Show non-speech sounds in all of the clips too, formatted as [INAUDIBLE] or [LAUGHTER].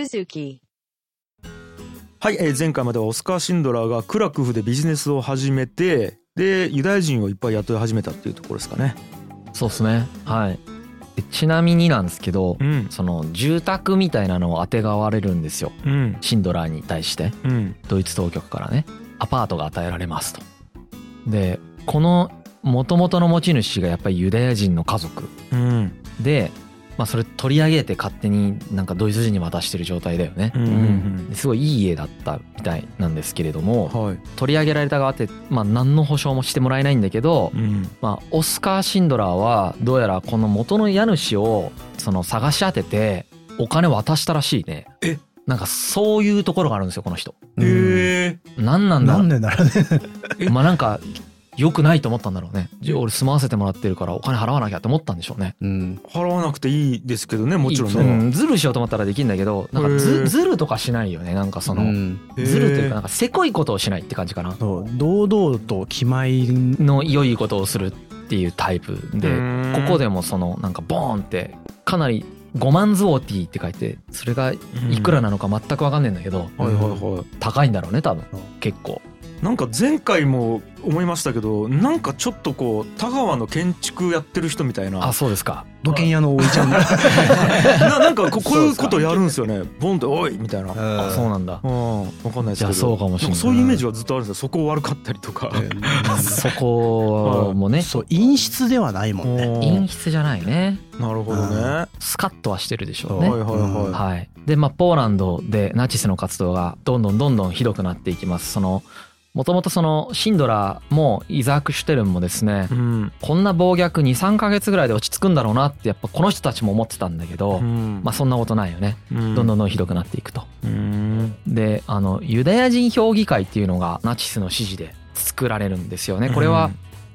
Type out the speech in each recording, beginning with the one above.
Suzuki. はい、えー前回まではオスカー・シンドラーがクラクフでビジネスを始めてでユダヤ人をいっぱい雇い始めたっていうところですかね。そうですね。はい。でちなみになんですけどうん。その住宅みたいなのをあてがわれるんですよ。うん。シンドラーに対して。うん。ドイツ当局からね。アパートが与えられますと。でこの元々の持ち主がやっぱりユダヤ人の家族。うん。で、まあ、それ取り上げて勝手になんかドイツ人に渡してる状態だよね、うん。うん。ですごいいい家だったみたいなんですけれどもはい。取り上げられた側って、まあ、何の保証もしてもらえないんだけど、うん。まあ、オスカー・シンドラーはどうやらこの元の家主をその探し当ててお金渡したらしいね。え？なんかそういうところがあるんですよこの人。うん。へえ。何なんだなんでならね。まあなんか良くないと思ったんだろうね。じゃあ俺住まわせてもらってるからお金払わなきゃって思ったんでしょうね。うん。払わなくていいですけどねもちろんう。ね。んズルしようと思ったらできるんだけどなんかへズー。ズルとかしないよね。なんかその、うん。へーズルというかなんかせこいことをしないって感じかな。そう。堂々と気前の良いことをするっていうタイプでうん。ここでもそのなんかボーンってかなり5万ズオーティーって書いてそれがいくらなのか全く分かんないんだけどはいはいはい。高いんだろうね多分。う。ん結構なんか前回も思いましたけどなんかちょっとこう田川の建築やってる人みたいな。あそうですか。土建屋のおいちゃんが。[LAUGHS] ななんかここういうことやるんですよね。ボンって「おい!」みたいな。あそうなんだ。うん、わかんないですけど。じゃあそうかもしれない。んそういうイメージはずっとあるんですよ。そこ悪かったりとか、そこもね。そう陰湿ではないもんね。陰湿じゃないね。なるほどね、スカッとはしてるでしょうはいねはいはい、はい、でまあポーランドでナチスの活動がどんどんどんどんひどくなっていきます。そのもともとそのシンドラーもイザーク・シュテルンもですねうん。こんな暴虐23ヶ月ぐらいで落ち着くんだろうなってやっぱこの人たちも思ってたんだけど、うん。まあそんなことないよね。うん。どんどんどんひどくなっていくと。うん。であのユダヤ人評議会っていうのがナチスの指示で作られるんですよね。これは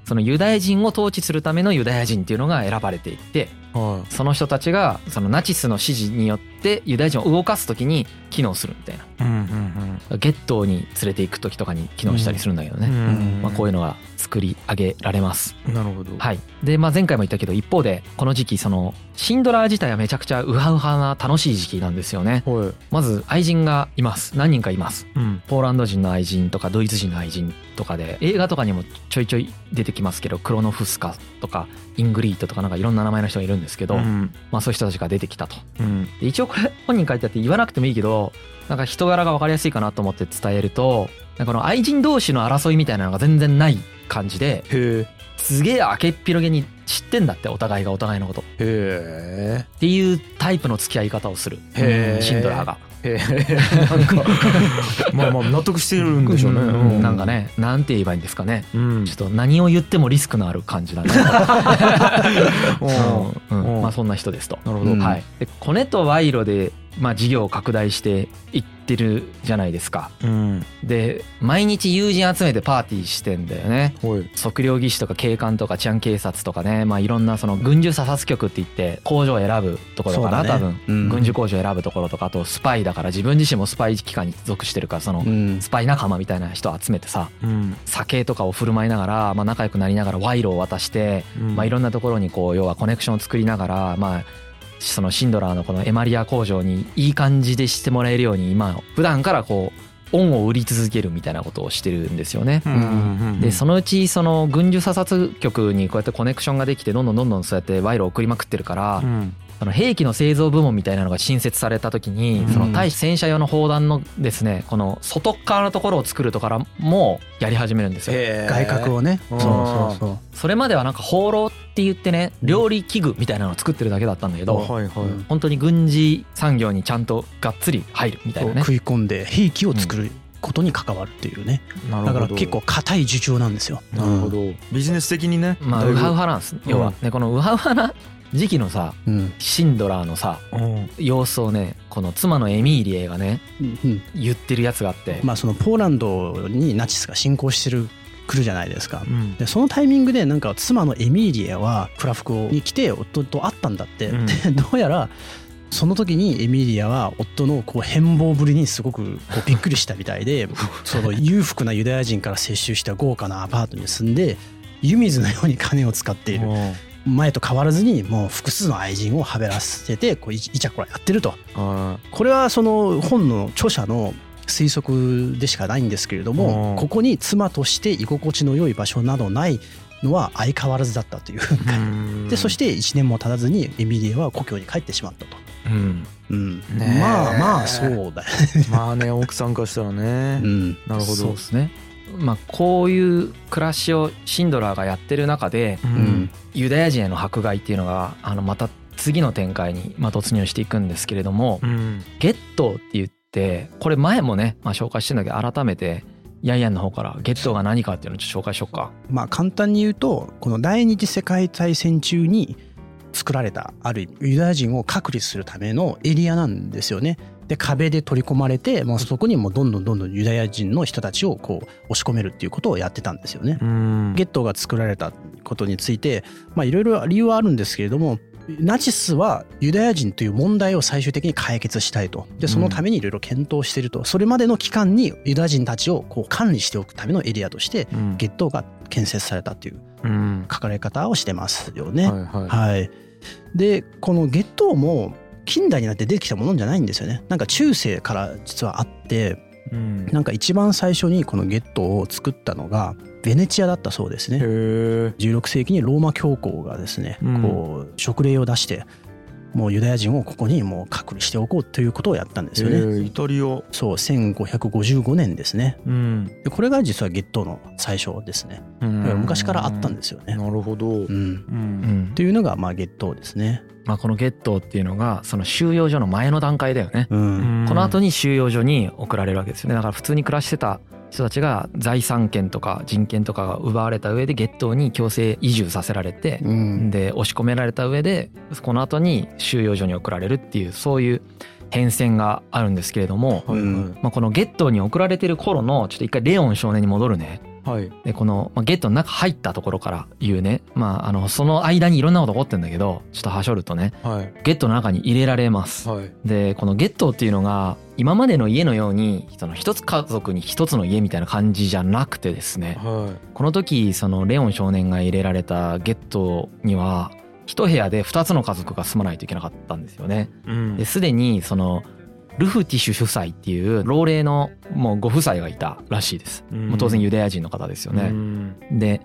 そのユダヤ人を統治するためのユダヤ人っていうのが選ばれていてはその人たちがそのナチスの指示によってユダヤ人を動かす時に機能するみたいな。いうんうん。ゲットーに連れていく時とかに機能したりするんだけどうんね。うん。まあこういうのが作り上げられます。なるほど。はい、で、まあ、前回も言ったけど一方でこの時期そのシンドラー自体はめちゃくちゃウハウハな楽しい時期なんですよね。はい。まず愛人がいます。何人かいます。うん。ポーランド人の愛人とかドイツ人の愛人とかで映画とかにもちょいちょい出てきますけどクロノフスカとかイングリートとかなんかいろんな名前の人がいるんですけど、うん。まあ、そういう人たちが出てきたと。うん。で一応これ本人書いてあって言わなくてもいいけどなんか人柄が分かりやすいかなと思って伝えるとこの愛人同士の争いみたいなのが全然ない感じですげえ明けっぴろげに知ってんだってお互いがお互いのこと。っへていうタイプの付き合い方をする。へーシンドラーが。えへえ。なんか。[LAUGHS] まあまあ納得してるんでしょうね、うん。なんかねなんて言えばいいんですかね。うん。ちょっと何を言ってもリスクのある感じだね。[LAUGHS] うん。うん。うん。まあそんな人ですと。なるほど、うんはい、でコネと賄賂で、まあ、事業を拡大していってるじゃないですか。うん。で毎日友人集めてパーティーしてんだよね。はい。測量技師とか警官とか治安警察とかね、まあ、いろんなその軍需査察局って言って工場を選ぶところかな、ね。多分、うん。軍需工場を選ぶところとかあとスパイだから自分自身もスパイ機関に属してるからそのうん。スパイ仲間みたいな人を集めてさうん。酒とかを振る舞いながら、まあ、仲良くなりながら賄賂を渡して、まあ、いろんなところにこう要はコネクションを作りながら、まあ、そのシンドラーのこのエマリア工場にいい感じでしてもらえるように今普段からこう恩を売り続けるみたいなことをしてるんですよね。うんでそのうちその軍需査察局にこうやってコネクションができてどんどんどんどんそうやって賄賂を送りまくってるからうんその兵器の製造部門みたいなのが新設された時にうん。その対戦車用の砲弾のですねこの外側のところを作るとからもやり始めるんですよ。へえ外角をね。うん。そうそうそう。それまではなんか放浪って言ってね料理器具みたいなのを作ってるだけだったんだけどはいはい、うん本当に軍事産業にちゃんとがっつり入るみたいなね。食い込んで兵器を作ることに関わるっていうね。なるほど。だから結構硬い受注なんですよ。なるほど、ビジネス的にね。まあウハウハなんです。要は。でこのウハウハな時期のさうん。シンドラーのさうん。様子をねこの妻のエミーリエがねうん言ってるやつがあって、まあそのポーランドにナチスが侵攻してる来るじゃないですか。うん。でそのタイミングでなんか妻のエミーリエはクラフコに来て夫と会ったんだって、うん。でどうやらその時にエミリアは夫のこう変貌ぶりにすごくこうびっくりしたみたいで [LAUGHS] その裕福なユダヤ人から接収した豪華なアパートに住んで湯水のように金を使っている。っ前と変わらずにもう複数の愛人をはべらせてこういイチャコラやってると。はこれはその本の著者の推測でしかないんですけれどうんもここに妻として居心地の良い場所などないのは相変わらずだったといういでそして1年も経たずにエミリエは故郷に帰ってしまったと。うん。うん、まあまあそうだよ、まあね奥さんからしたらね。うん、なるほど。そうですねまあこういう暮らしをシンドラーがやってる中でううんんユダヤ人への迫害っていうのがあのまた次の展開にまあ突入していくんですけれどもうんゲットーって言ってこれ前もねまあ紹介してんだけど改めてヤンヤンの方からゲットーが何かっていうのをちょっと紹介しようか。まあ簡単に言うとこの第二次世界大戦中に作られたある意味ユダヤ人を隔離するためのエリアなんですよね。で壁で取り込まれてもうそこにもうどんどんどんどんユダヤ人の人たちをこう押し込めるっていうことをやってたんですよね。うん。ゲットーが作られたことについてまあいろいろ理由はあるんですけれどもナチスはユダヤ人という問題を最終的に解決したいと。でそのためにいろいろ検討していると、それまでの期間にユダヤ人たちをこう管理しておくためのエリアとしてうん。ゲットーが建設されたっていううん。書かれ方をしてますよね。はいはい。はい、でこのゲットーも近代になって出てきたものじゃないんですよね。なんか中世から実はあってうんなんか一番最初にこのゲットーを作ったのがベネチアだったそうですね。へえ16世紀にローマ教皇がですね、うんこう勅令を出してもうユダヤ人をここにもう隔離しておこうということをやったんですよね。イタリアそう1555年ですね。うんでこれが実はゲットーの最初ですね。昔からあったんですよね。なるほどううん、うんんというのがまあゲットーですね。まあ、このゲットーっていうのがその収容所の前の段階だよね。うん。この後に収容所に送られるわけですよね。だから普通に暮らしてた人たちが財産権とか人権とかが奪われた上でゲットーに強制移住させられてうん。で押し込められた上でこの後に収容所に送られるっていうそういう変遷があるんですけれども、はいうんまあ、このゲットーに送られてる頃のちょっと一回レオン少年に戻るねはい。でこの、まあ、ゲットの中入ったところから言うね。まああのその間にいろんなこと起こってんだけどちょっとはしょるとね。はい。ゲットの中に入れられます。はい。でこのゲットーっていうのが今までの家のようにその一つ家族に一つの家みたいな感じじゃなくてですね。はこの時そのレオン少年が入れられたゲットーには一部屋で二つの家族が住まないといけなかったんですよね。いうん。でにそのルフティシュ夫妻っていう老齢のもうご夫妻がいたらしいです。うん。もう当然ユダヤ人の方ですようね。ん。で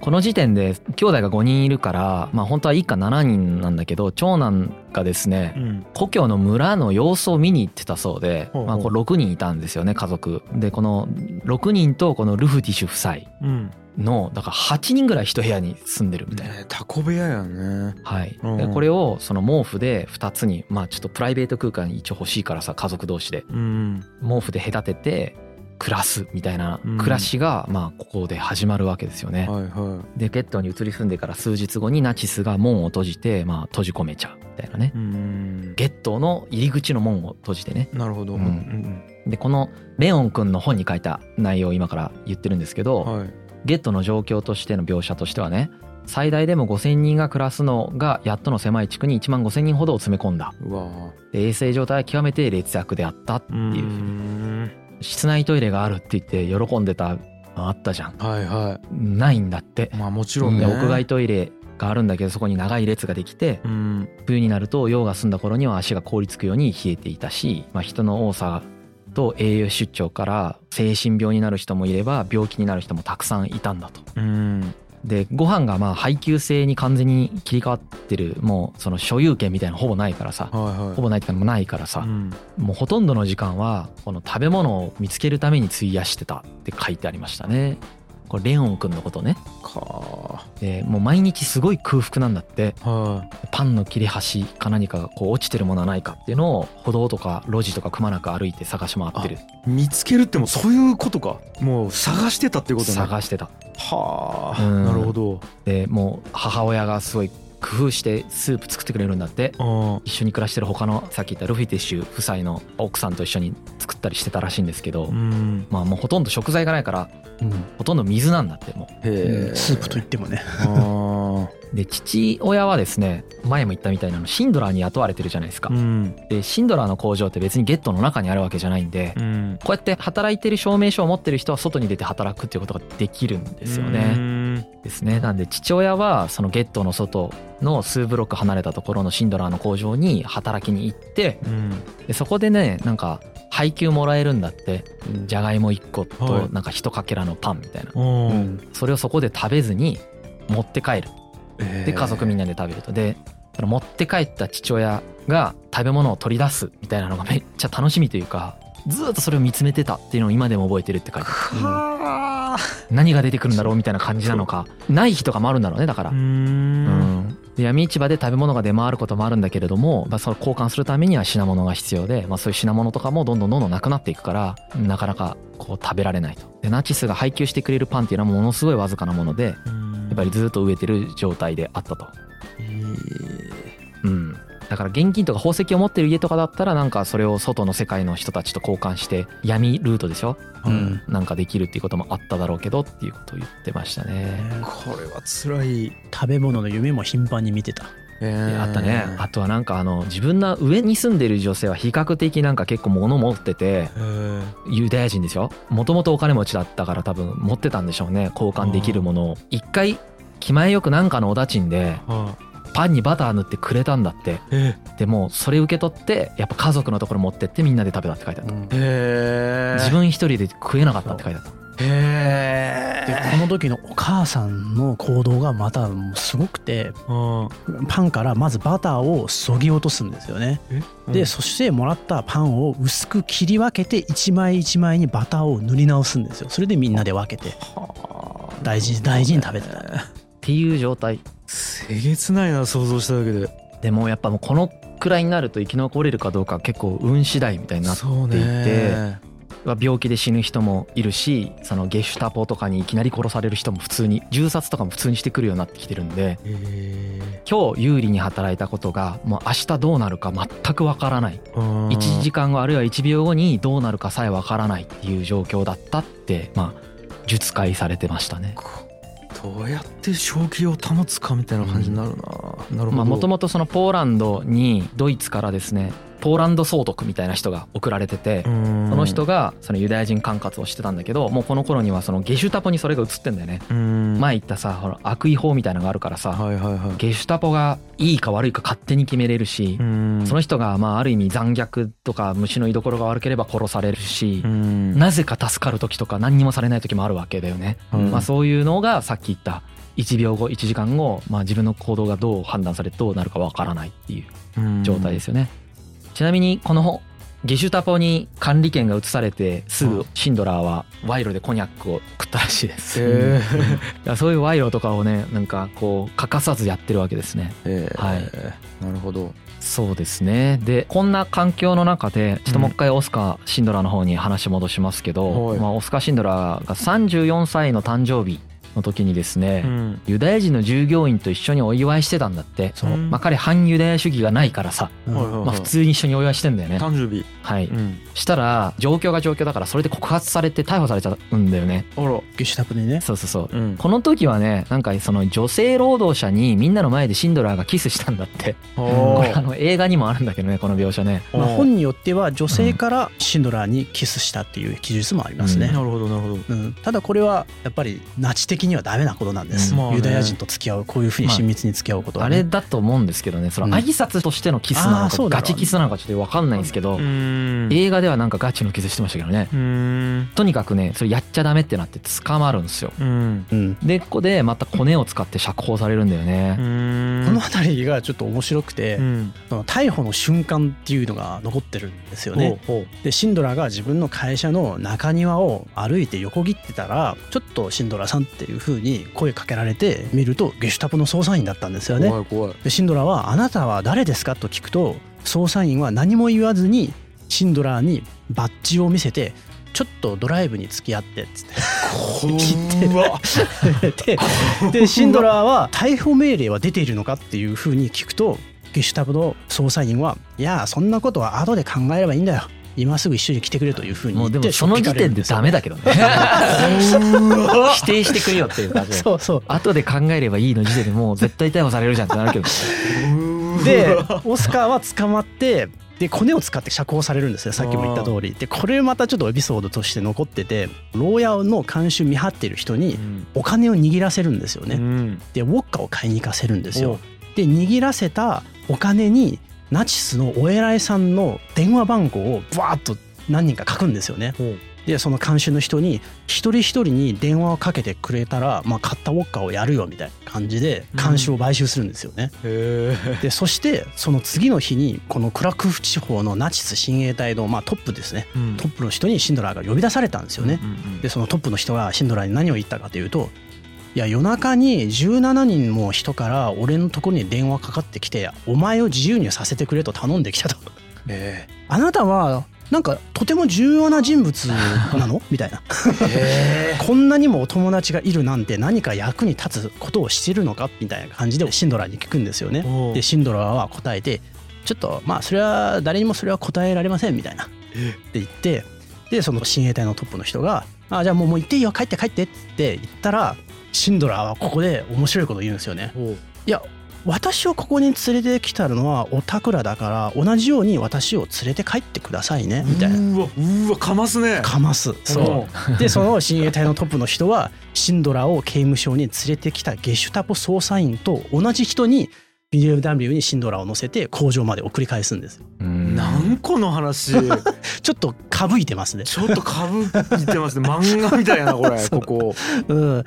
この時点で兄弟が5人いるからまあ本当は一家7人なんだけど長男がですねうん。故郷の村の様子を見に行ってたそうで、ほうほう。まあ、これ6人いたんですよね家族。でこの6人とこのルフティシュ夫妻。うんのだから8人ぐらい一部屋に住んでるみたいな。ねタコ部屋やね。はい、うん。でこれをその毛布で2つにまあちょっとプライベート空間一応欲しいからさ家族同士で。うん毛布で隔てて暮らすみたいなうん。暮らしがまあここで始まるわけですよね。はいはでゲットーに移り住んでから数日後にナチスが門を閉じてまあ閉じ込めちゃうみたいなね。いうん。ゲットーの入り口の門を閉じてね。なるほど。うん。うんでこのレオン君の本に書いた内容を今から言ってるんですけうど、んはいゲットの状況としての描写としてはね最大でも5,000人が暮らすのがやっとの狭い地区に1万5,000人ほどを詰め込んだ。うわで衛生状態は極めて劣悪であったってう。いう、ん。室内トイレがあるって言って喜んでたあったじゃん。はいはないんだって。いまあもちろんね。で屋外トイレがあるんだけどそこに長い列ができてうん。冬になると用が済んだ頃には足が凍りつくように冷えていたし、まあ、人の多さと栄養出張から精神病になる人もいれば病気になる人もたくさんいたんだと。うん。でご飯がまあ配給制に完全に切り替わってるもうその所有権みたいなのほぼないからさ。はいはい。ほぼないっていうかもうないからさ。うん。もうほとんどの時間はこの食べ物を見つけるために費やしてたって書いてありましたね。これレオン君のことね。かでもう毎日すごい空腹なんだって。はパンの切れ端か何かがこう落ちてるものはないかっていうのを歩道とか路地とかくまなく歩いて探し回ってる。い見つけるってもうそういうことか。もう探してたってことね。探してた。はあ。うん。なるほど。でもう母親がすごい工夫してスープ作ってくれるんだって。あ一緒に暮らしてる他のさっき言ったルフィティッシュ夫妻の奥さんと一緒に作ったりしてたらしいんですけど、うん。まあもうほとんど食材がないからうん。ほとんど水なんだってもへえスープといってもね。[LAUGHS] で父親はですね前も言ったみたいなのシンドラーに雇われてるじゃないですか。ーうん。でシンドラーの工場って別にゲットの中にあるわけじゃないんでうん。こうやって働いてる証明書を持ってる人は外に出て働くっていうことができるんですようね。ですね。なんで父親はそのゲットの外の数ブロック離れたところのシンドラーの工場に働きに行ってうん。でそこでねなんか配給もらえるんだってじゃがいも1個はい。となんか一かけらのパンみたいな。おーうん。それをそこで食べずに持って帰る。えー。で家族みんなで食べると。でその持って帰った父親が食べ物を取り出すみたいなのがめっちゃ楽しみというかずーっとそれを見つめてたっていうのを今でも覚えてるって書いてある。はあ。何が出てくるんだろうみたいな感じなのか。ない日とかもあるんだろうねだから。うん。闇市場で食べ物が出回ることもあるんだけれども、まあ、その交換するためには品物が必要で、まあ、そういう品物とかもどんどんどんどんなくなっていくからなかなかこう食べられないと。でナチスが配給してくれるパンっていうのはものすごいわずかなものでやっぱりずっと飢えてる状態であったと。うん、だから現金とか宝石を持ってる家とかだったらなんかそれを外の世界の人たちと交換して闇ルートでしょ、うん。なんかできるっていうこともあっただろうけどっていうことを言ってましたね。これは辛い食べ物の夢も頻繁に見てた。あったね。ーあとはなんかあの自分の上に住んでる女性は比較的なんか結構物持っててえー。ユダヤ人ですよ。もともとお金持ちだったから多分持ってたんでしょうね。交換できるものを。一回気前よくなんかのおだちんではパンにバター塗ってくれたんだって。でもそれ受け取ってやっぱ家族のところ持ってってみんなで食べたって書いてあった。ーへー自分一人で食えなかったって書いてあった。へでこの時のお母さんの行動がまたもうすごくてーパンからまずバターをそぎ落とすんですよね。うん。でそしてもらったパンを薄く切り分けて一枚一枚にバターを塗り直すんですよ。それでみんなで分けて大事大事に食べてた。っていう状態せげつないな想像しただけで。でもやっぱもうこのくらいになると生き残れるかどうか結構運次第みたいになってそうていてね病気で死ぬ人もいるしそのゲシュタポとかにいきなり殺される人も普通に銃殺とかも普通にしてくるようになってきてるんでへ今日有利に働いたことがもう明日どうなるか全くわからない。ー1時間後あるいは1秒後にどうなるかさえわからないっていう状況だったってまあ述解されてましたね。どうやって正気を保つかみたいな感じになるな、なるほど。もともとそのポーランドにドイツからですねポーランド総督みたいな人が送られててそその人がそのユダヤ人管轄をしてたんだけどもうこの頃にはそのゲシュタポにそれが移ってんだよね。前前言ったさほら悪意法みたいなのがあるからさはいはいはい。ゲシュタポがいいか悪いか勝手に決めれるしうん。その人がまあある意味残虐とか虫の居所が悪ければ殺されるしうん。なぜか助かる時とか何にもされない時もあるわけだよね。うん。まあそういうのがさっき言った1秒後1時間後、まあ、自分の行動がどう判断されてどうなるかわからないっていう状態ですよね。ちなみにこのゲシュタポに管理権が移されてすぐシンドラーは賄賂でコニャックを食ったらしいです。へ [LAUGHS] いーやそういう賄賂とかをねなんかこう欠かさずやってるわけですね。えー。はい。なるほど。そうですね。でこんな環境の中でちょっともう一回オスカー・シンドラーの方に話戻しますけど、はい。まあ、オスカー・シンドラーが34歳の誕生日の時にですね、ん。ユダヤ人の従業員と一緒にお祝いしてたんだって。そう。うん。まあ、彼反ユダヤ主義がないからさ、うん。まあ、普通に一緒にお祝いしてんだよね。誕生日。はい、うん。したら状況が状況だからそれで告発されて逮捕されちゃうんだよね。あら。ゲシュタプでね。そうそうそう。うん。この時はねなんかその女性労働者にみんなの前でシンドラーがキスしたんだって。これあの映画にもあるんだけどねこの描写ね。まあ、本によっては女性からシンドラーにキスしたっていう記述もありますね。な、るほどなるほど。うん。ただこれはやっぱりナチ的にはダメなことなんです、うんまあね。ユダヤ人と付き合うこういうふうに親密に付き合うこと。は、あねれだと思うんですけどねそのうん。挨拶としてのキスなのかうだろうねガチキスなのかちょっと分かんないんですけどん。映画ではなんかガチのキスしてましたけどね。うん。とにかくねそれやっちゃダメってなって捕まるんですよ。でここでまたコネを使って釈放されるんだよね。ん。この辺りがちょっと面白くて、うん。その逮捕の瞬間っていうのが残ってるんですよね。でシンドラーが自分の会社の中庭を歩いて横切ってたらちょっとシンドラーさんっていう風に声かけられて見るとゲシュタポの捜査員だったんですようね。怖い怖いでシンドラーは「あなたは誰ですか?」と聞くと捜査員は何も言わずにシンドラーにバッジを見せて「ちょっとドライブに付き合って」っつってうわ [LAUGHS] ででシンドラーは逮捕命令は出ているのかっていうふうに聞くとゲシュタポの捜査員は「いやそんなことは後で考えればいいんだよ今すぐ一緒に来てくれ」というふうにもうでもその時点でダメだけどね。[LAUGHS] 否定してくれよっていう感じ。でそうそう。後で考えればいいの時点でもう絶対逮捕されるじゃんってなるけどでオスカーは捕まってでコネを使って釈放されるんですよ。さっきも言った通り。でこれまたちょっとエピソードとして残ってて牢屋の監修見張ってる人にお金を握らせるんですよね、でウォッカを買いに行かせるんですよ。で握らせたお金にナチスのお偉いさんの電話番号をバーッと何人か書くんですよね。でその監修の人に一人一人に電話をかけてくれたら、まあ、買ったウォッカをやるよみたいな感じで監修を買収するんですよね。うん、でそしてその次の日にこのクラクフ地方のナチス親衛隊の、まあ、トップですね、うん、トップの人にシンドラーが呼び出されたんですよね。でそのトップの人がシンドラーに何を言ったかというといや夜中に17人も人から俺のところに電話かかってきてお前を自由にさせてくれと頼んできたと。えー、あなたはなんかとても重要な人物なの？[LAUGHS] みたいな。こんなにもお友達がいるなんて何か役に立つことをしてるのか？みたいな感じでシンドラーに聞くんですよね。でシンドラーは答えてちょっとまあそれは誰にもそれは答えられませんみたいな。って言ってでその親衛隊のトップの人が「あじゃあもうもう行っていいよ帰って帰って」って言ったらシンドラーはここで面白いことを言うんですよね。いや私をここに連れてきたのはおたくらだから同じように私を連れて帰ってくださいねみたいな。うわうわかますね。かます。そう。[LAUGHS] でその親衛隊のトップの人はシンドラを刑務所に連れてきたゲシュタポ捜査員と同じ人に BMW にシンドラを乗せて工場まで送り返すんです何個の話？[LAUGHS] ちょっとかぶいてますね。ちょっとかぶいてますね。[LAUGHS] 漫画みたいなこれ。[LAUGHS] ここ、うん、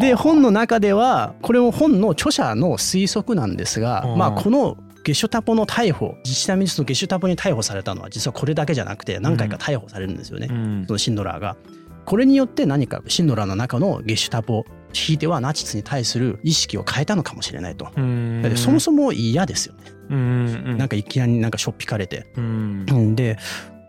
で本の中ではこれも本の著者の推測なんですが、まあこのゲシュタポの逮捕自治体民主のゲシュタポに逮捕されたのは実はこれだけじゃなくて何回か逮捕されるんですよね、うん、そのシンドラーが。これによって何かシンドラーの中のゲシュタポひいてはナチスに対する意識を変えたのかもしれないと。そもそも嫌ですよね。なんかいきなりなんかしょっぴかれて。で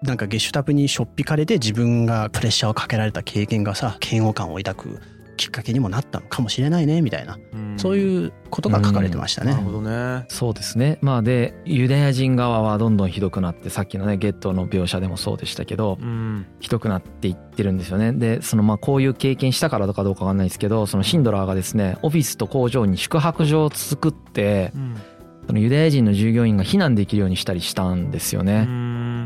なんかゲシュタプにしょっぴかれて自分がプレッシャーをかけられた経験がさ嫌悪感を抱くきっかけにもなったのかもしれないねみたいな、うん、そういうことが書かれてましたね。なるほどね。そうですね。まあでユダヤ人側はどんどんひどくなってさっきのねゲットの描写でもそうでしたけど、うん、ひどくなっていってるんですよね。でそのまあこういう経験したからとかどうかわかんないですけどそのシンドラーがですねオフィスと工場に宿泊所を作って、うん、そのユダヤ人の従業員が避難できるようにしたりしたんですよね。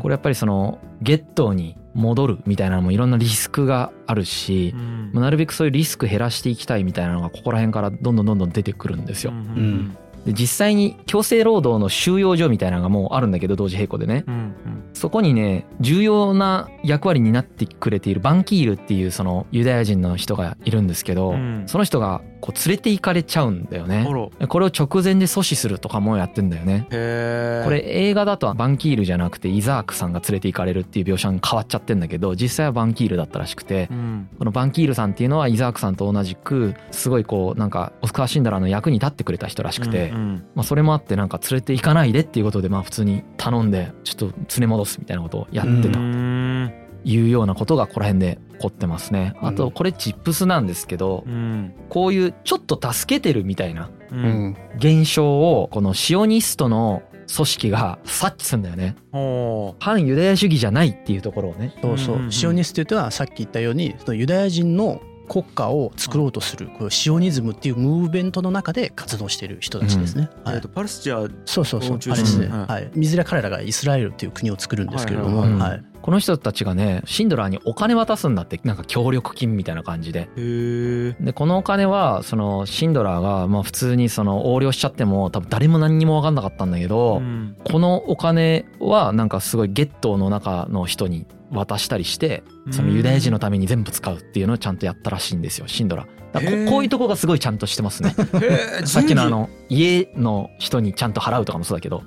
これやっぱりそのゲットに戻るみたいなのもいろんなリスクがあるし、うん、なるべくそういうリスク減らしていきたいみたいなのがここら辺からどんどんどんどん出てくるんですよ。うん、で実際に強制労働の収容所みたいなのがもうあるんだけど同時並行でね、うんうん、そこにね重要な役割になってくれているバンキールっていうそのユダヤ人の人がいるんですけど、うん、その人がこう連れて行かれちゃうんだよね。これを直前で阻止するとかもやってんだよね。これ映画だとバンキールじゃなくてイザークさんが連れて行かれるっていう描写に変わっちゃってんだけど実際はバンキールだったらしくて、うん、このバンキールさんっていうのはイザークさんと同じくすごいこうなんかオスカー・シンダラーの役に立ってくれた人らしくて、うんうん、まあ、それもあってなんか連れて行かないでっていうことでまあ普通に頼んでちょっと連れ戻すみたいなことをやってた。いうようなことがここら辺で起こってますね。あとこれチップスなんですけど、うん、こういうちょっと助けてるみたいな現象をこのシオニストの組織が察知するんだよね。反ユダヤ主義じゃないっていうところをね。そうそう。シオニストというのはさっき言ったようにそのユダヤ人の国家を作ろうとするこのシオニズムっていうムーブメントの中で活動している人たちですね。はい、パレスチナそうそうそう。あれで。すね、はい、いずれ彼らがイスラエルっていう国を作るんですけれども、はい、この人たちがねシンドラーにお金渡すんだって。なんか協力金みたいな感じで。でこのお金はそのシンドラーがまあ普通にその横領しちゃっても多分誰も何にも分かんなかったんだけど、うん、このお金はなんかすごいゲットの中の人に渡したりしてそのユダヤ人のために全部使うっていうのをちゃんとやったらしいんですよシンドラここういうとこがすごいちゃんとしてますね。[LAUGHS] [LAUGHS] さっきのあの家の人にちゃんと払うとかもそうだけど。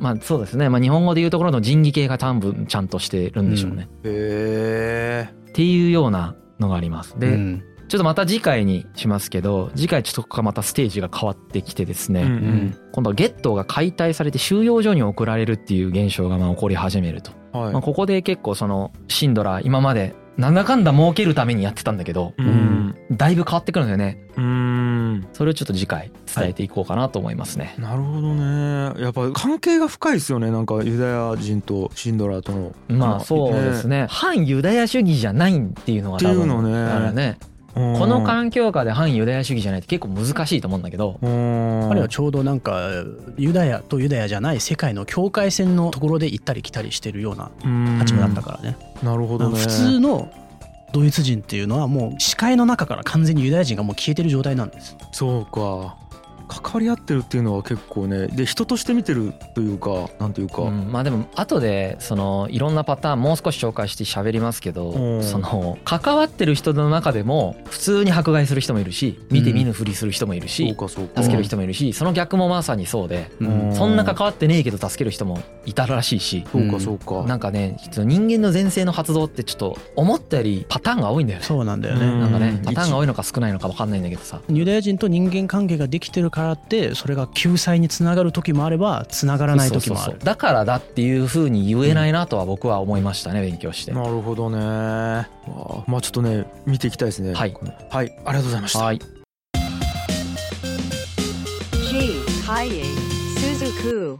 まあそうですね、まあ、日本語でいうところの仁義系が多分ちゃんとしてるんでしょうね、うん、っていうようなのがあります。で、うん。ちょっとまた次回にしますけど次回ちょっとここまたステージが変わってきてですね、うんうん、今度はゲットが解体されて収容所に送られるっていう現象がまあ起こり始めると、はい、まあ、ここで結構そのシンドラ今までなんだかんだ儲けるためにやってたんだけど、うん、だいぶ変わってくるんだよね。うんそれをちょっと次回伝えていこうかなと思いますね。はい、なるほどね。やっぱ関係が深いですよね。なんかユダヤ人とシンドラーとの。まあそうですね。ね反ユダヤ主義じゃないっていうのが多分っていうのね。ね。この環境下で反ユダヤ主義じゃないと結構難しいと思うんだけど彼はちょうどなんかユダヤとユダヤじゃない世界の境界線のところで行ったり来たりしてるような立場だったからね。なるほどね。普通のドイツ人っていうのはもう視界の中から完全にユダヤ人がもう消えてる状態なんです。そうか関わり合ってるっていうのは結構ねで人として見てるというかなんていうか、うん、まあでも後でそのいろんなパターンもう少し紹介して喋りますけど、その関わってる人の中でも普通に迫害する人もいるし見て見ぬふりする人もいるし、助ける人もいるしその逆もまさにそうで、そんな関わってねえけど助ける人もいたらしいしそうかそうか、なんかね人間の前世の発動ってちょっと思ったよりパターンが多いんだよね。そうなんだよね。なんかねパターンが多いのか少ないのか分かんないんだけどさ。ユダヤ人と人間関係ができてるからってそれが救済につながる時もあればつながらない時もあるだからだっていうふうに言えないなとは僕は思いましたね、勉強して。なるほどね。まあちょっとね見ていきたいですね。はい、はい、ありがとうございました。はい。G ハイエスズク